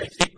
they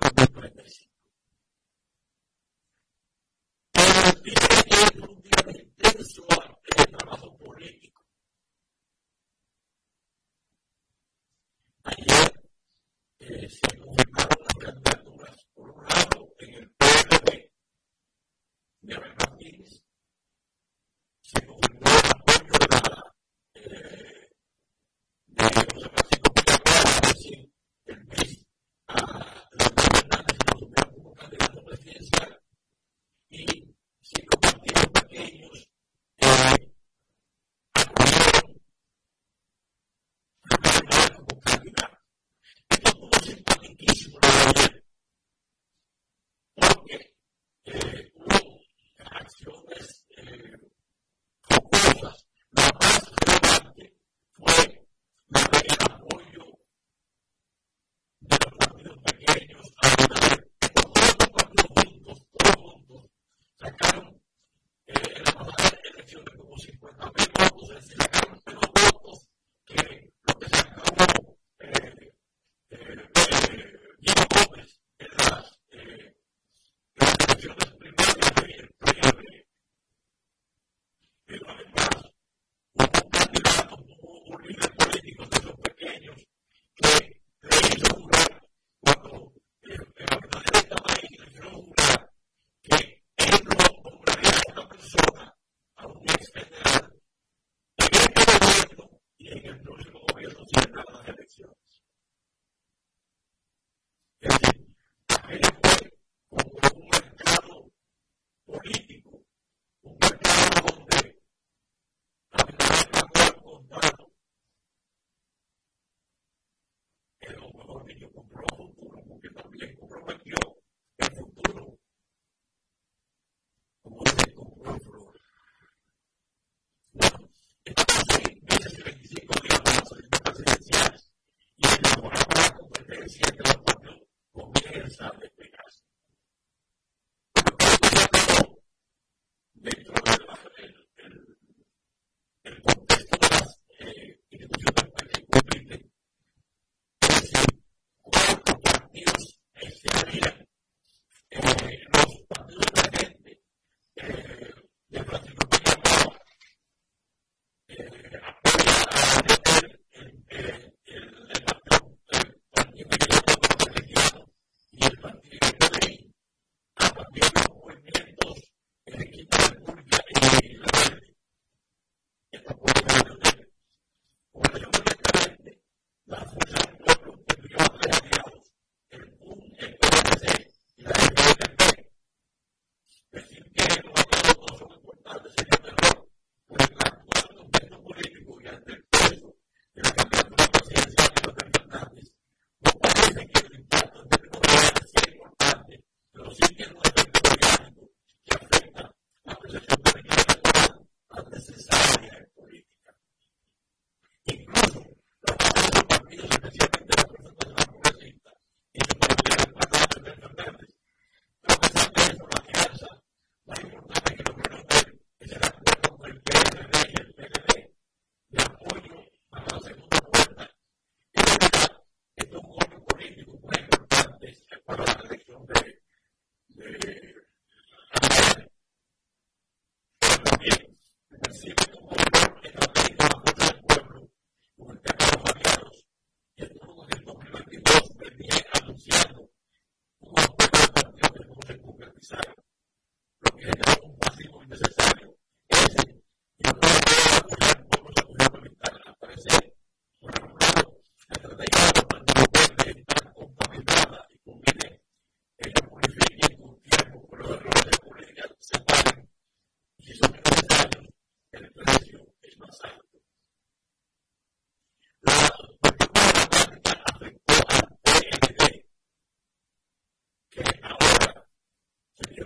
here for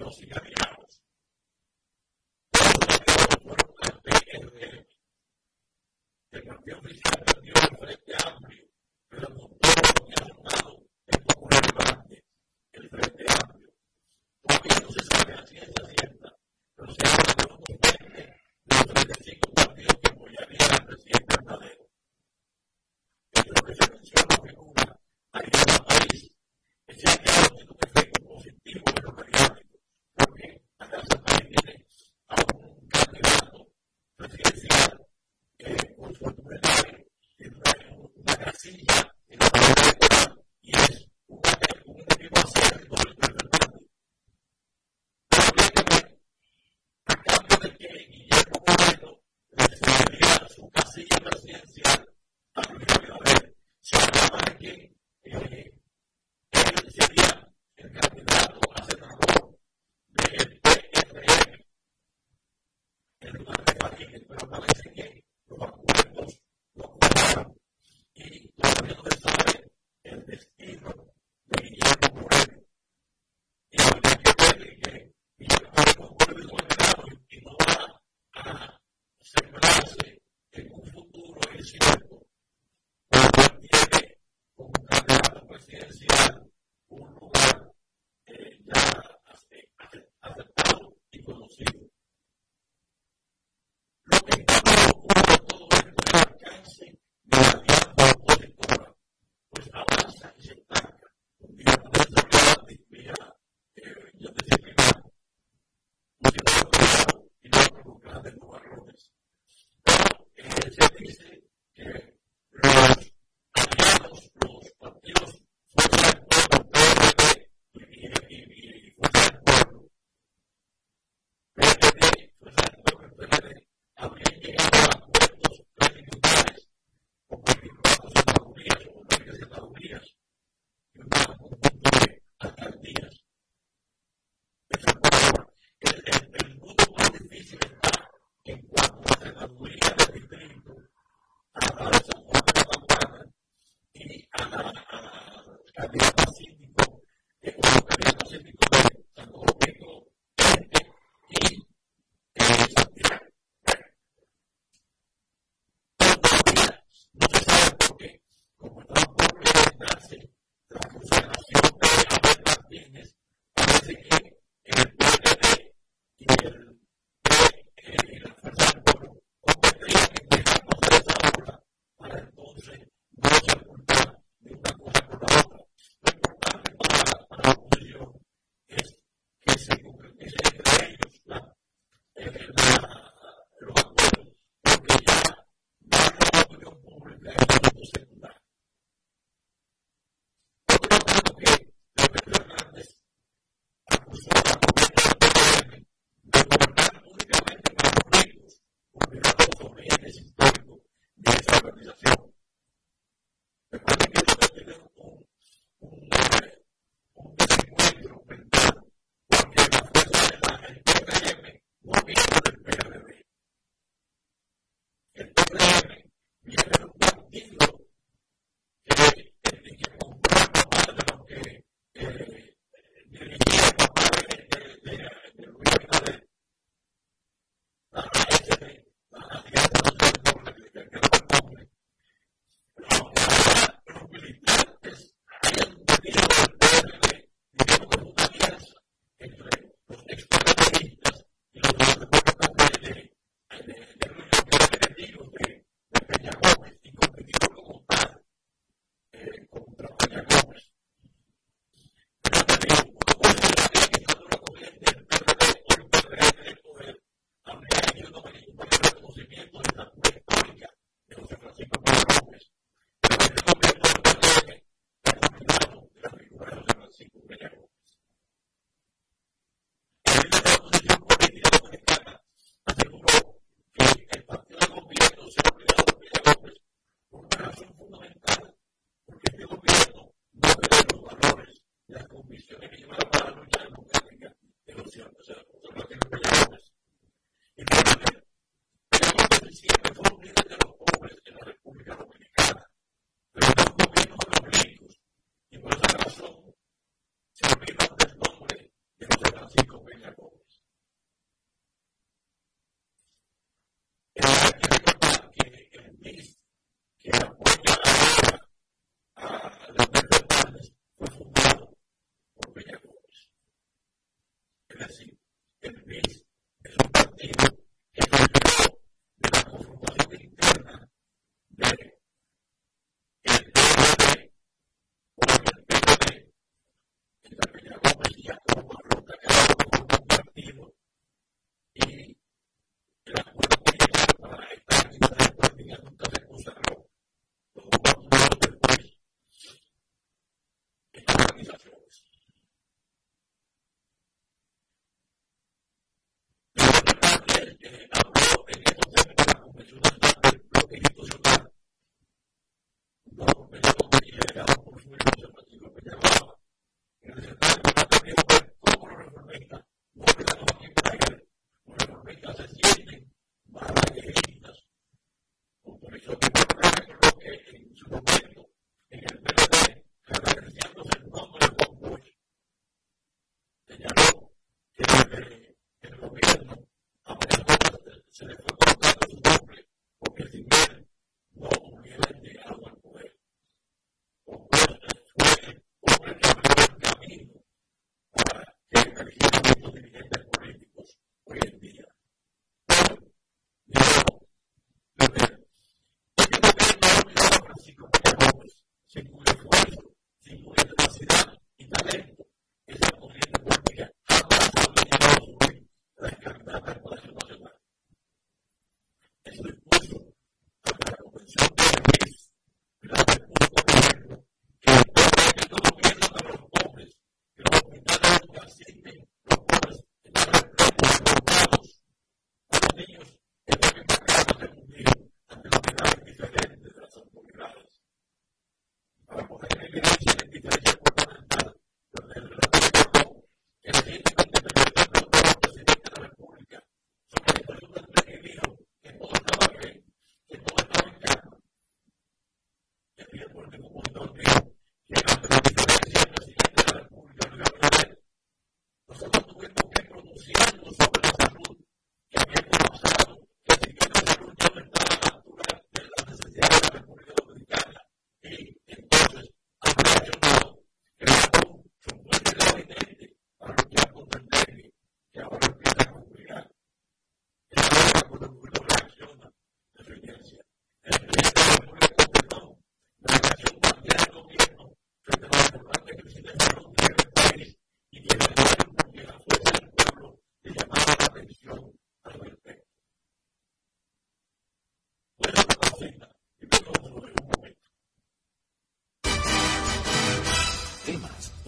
velocidad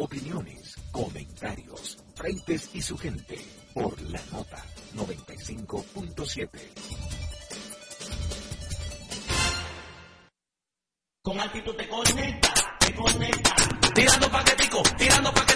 Opiniones, comentarios, frentes y su gente por la nota 95.7. Con altitud te conecta, te conecta. Tirando paquetico, tirando paquetico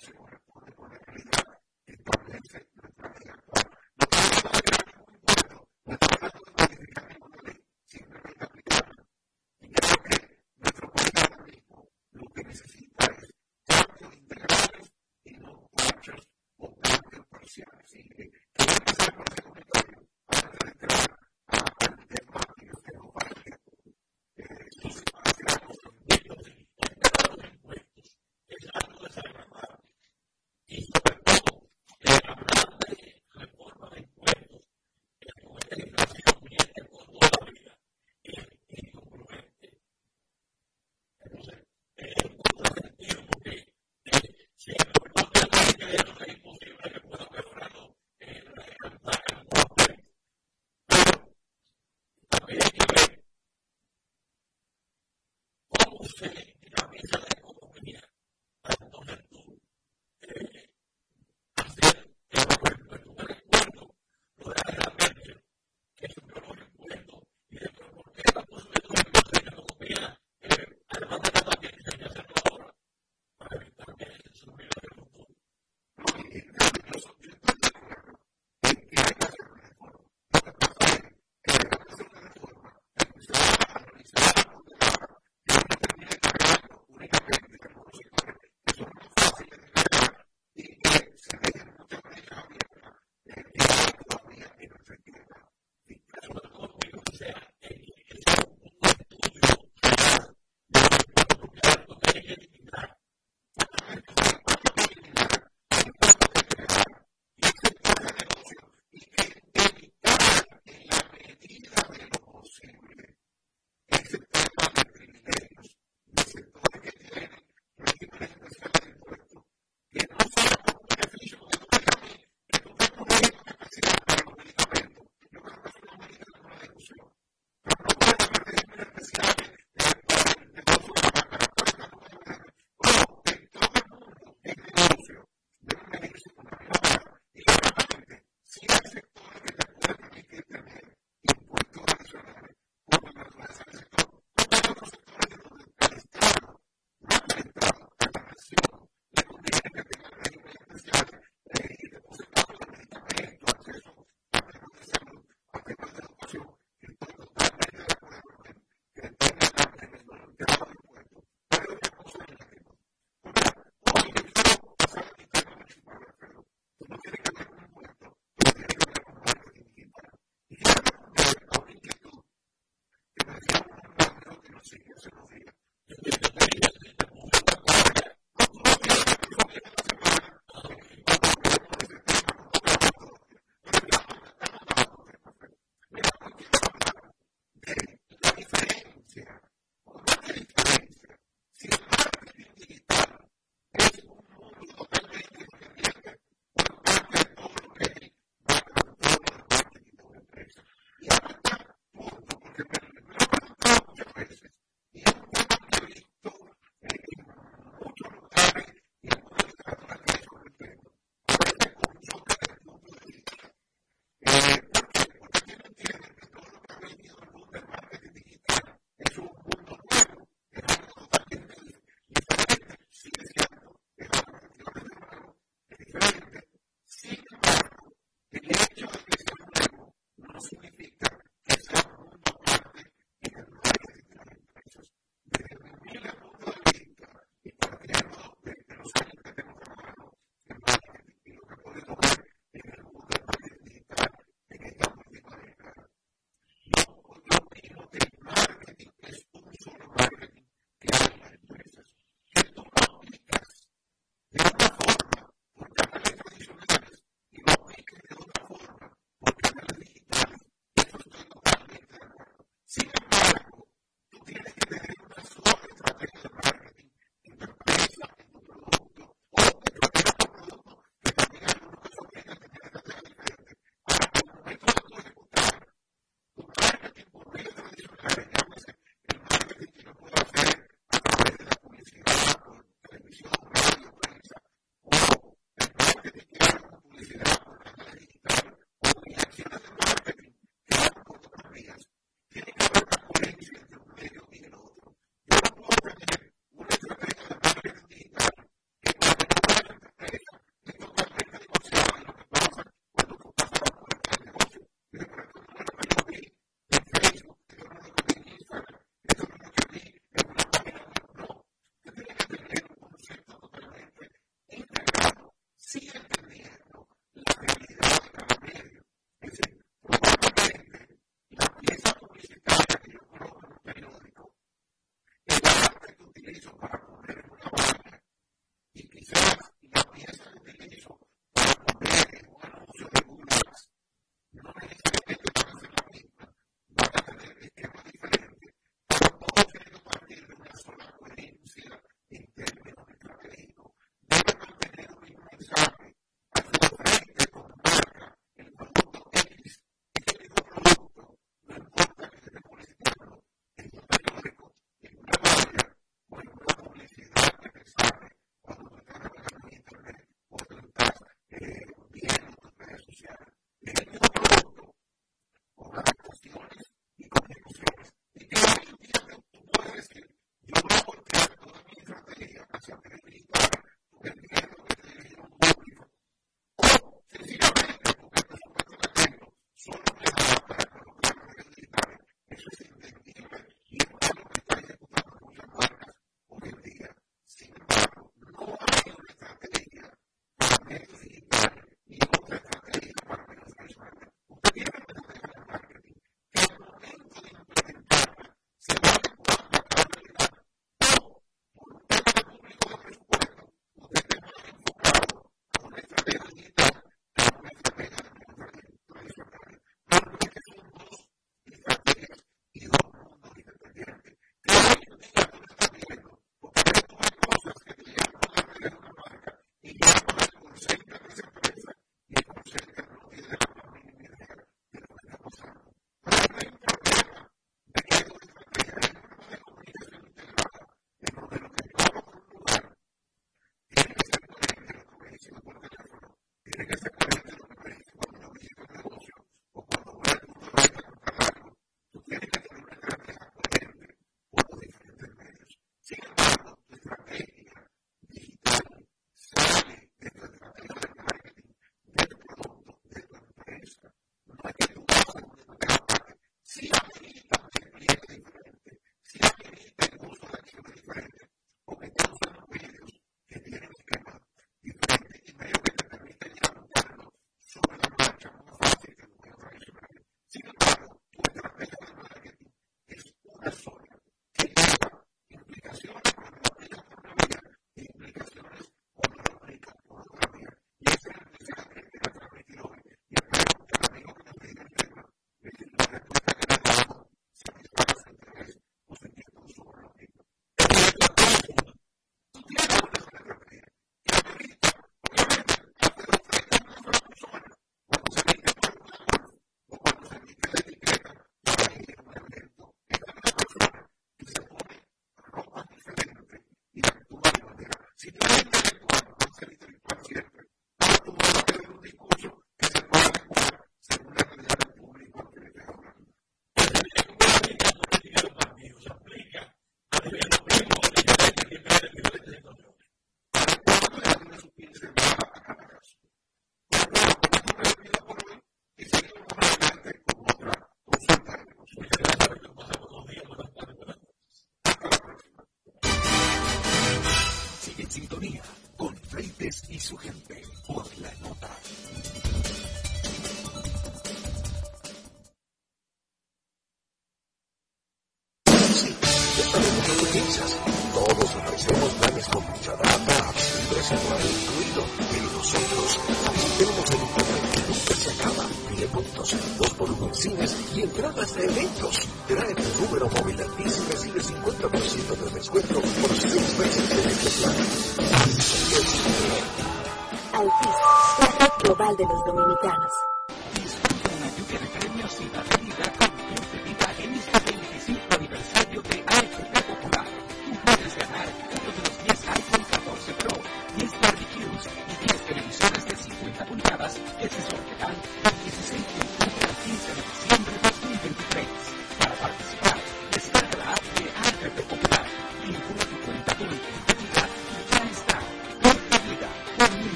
se corresponde con la realidad que establece nuestra ley actual. No estamos hablando de crear un impuesto, no estamos hablando de modificar ninguna ley, simplemente aplicarla. Y creo que nuestro país ahora mismo lo que necesita es cambios integrales y no cambios o cambios parciales.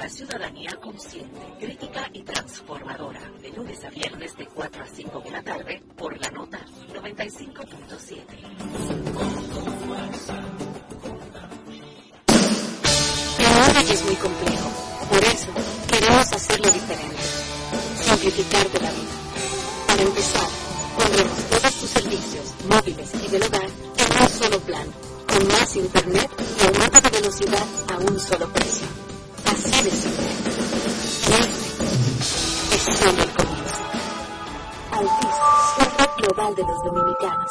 Para ciudadanía consciente, crítica y transformadora. De lunes a viernes de 4 a 5 de la tarde por la nota 95.7. El es muy complejo. Por eso queremos hacerlo diferente. Simplificar de la vida. Para empezar, pondremos todos tus servicios, móviles y del hogar en un solo plan, con más internet y aumento de velocidad a un solo precio. Simple. Este es solo el comienzo. Red global de los dominicanos.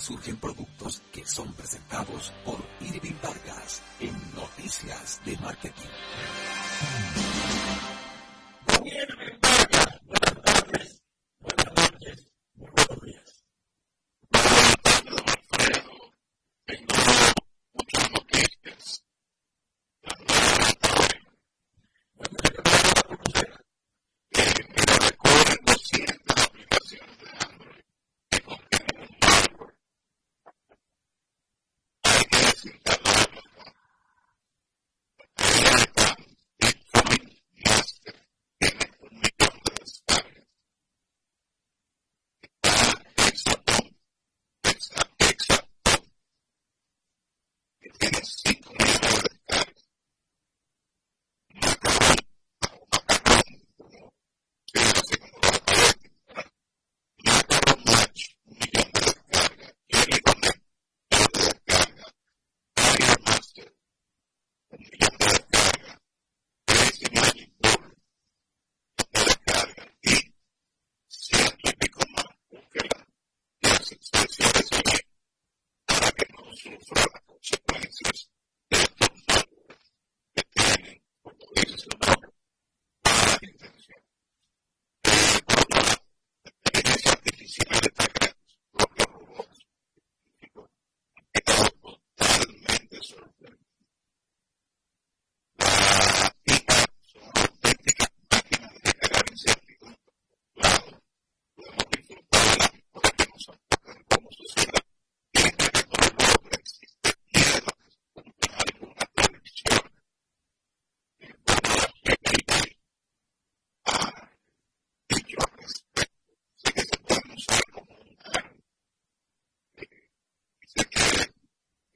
Surgen productos que son presentados por Irving Vargas en Noticias de Marketing.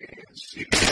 is, you know,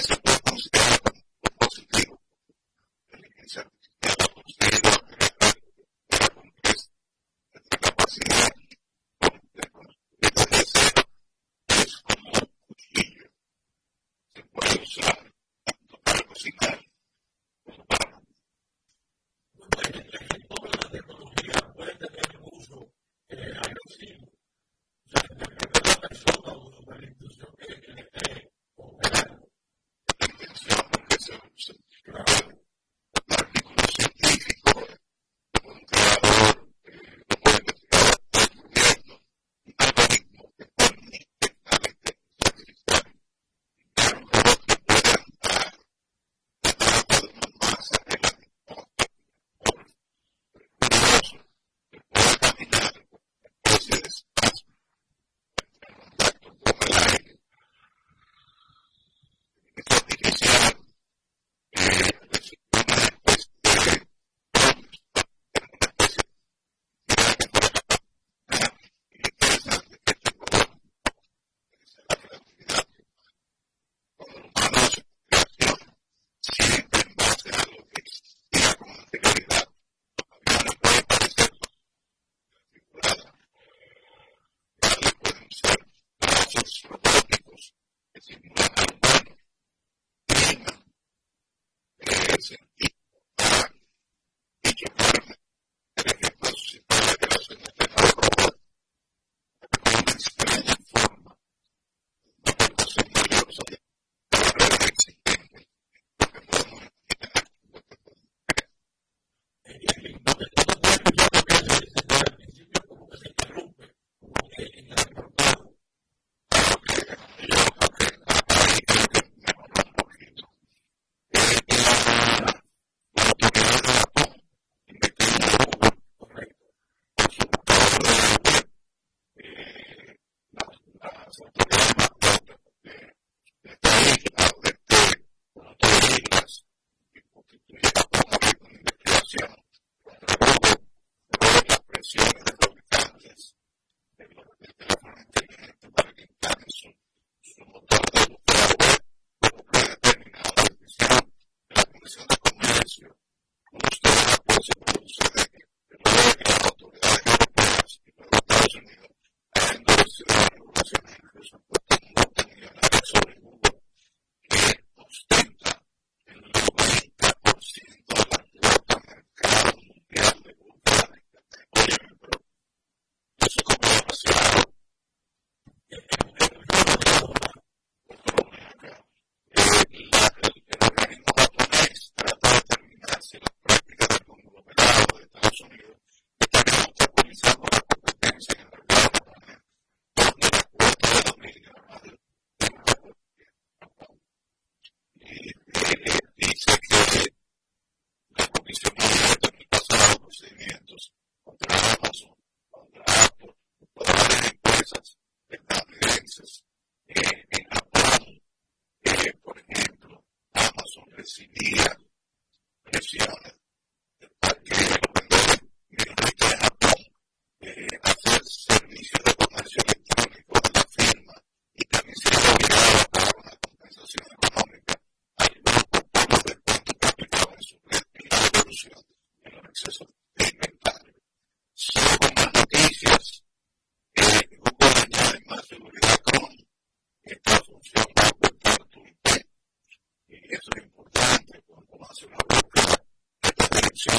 Eh,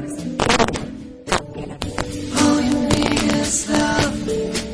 All you need is love.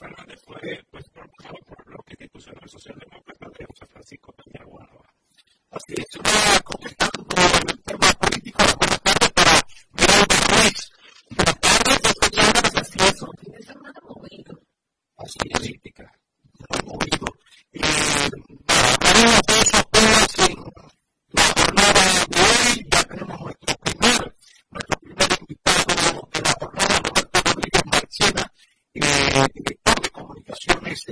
Fernández fue pues, propulsado por el bloque institucional socialdemócrata de José Francisco Peña Guanaba. Así es, una completa con el tema político. Buenas tardes para Miguel Ruiz. Buenas tardes, escuchándonos así es. Un fin de semana movido. Así es, política. Muy movido. Y para varios aspectos, pues, en la jornada de hoy ya tenemos nuestro primer, nuestro primer invitado de la jornada, Roberto Rodríguez Marchena. Eh, las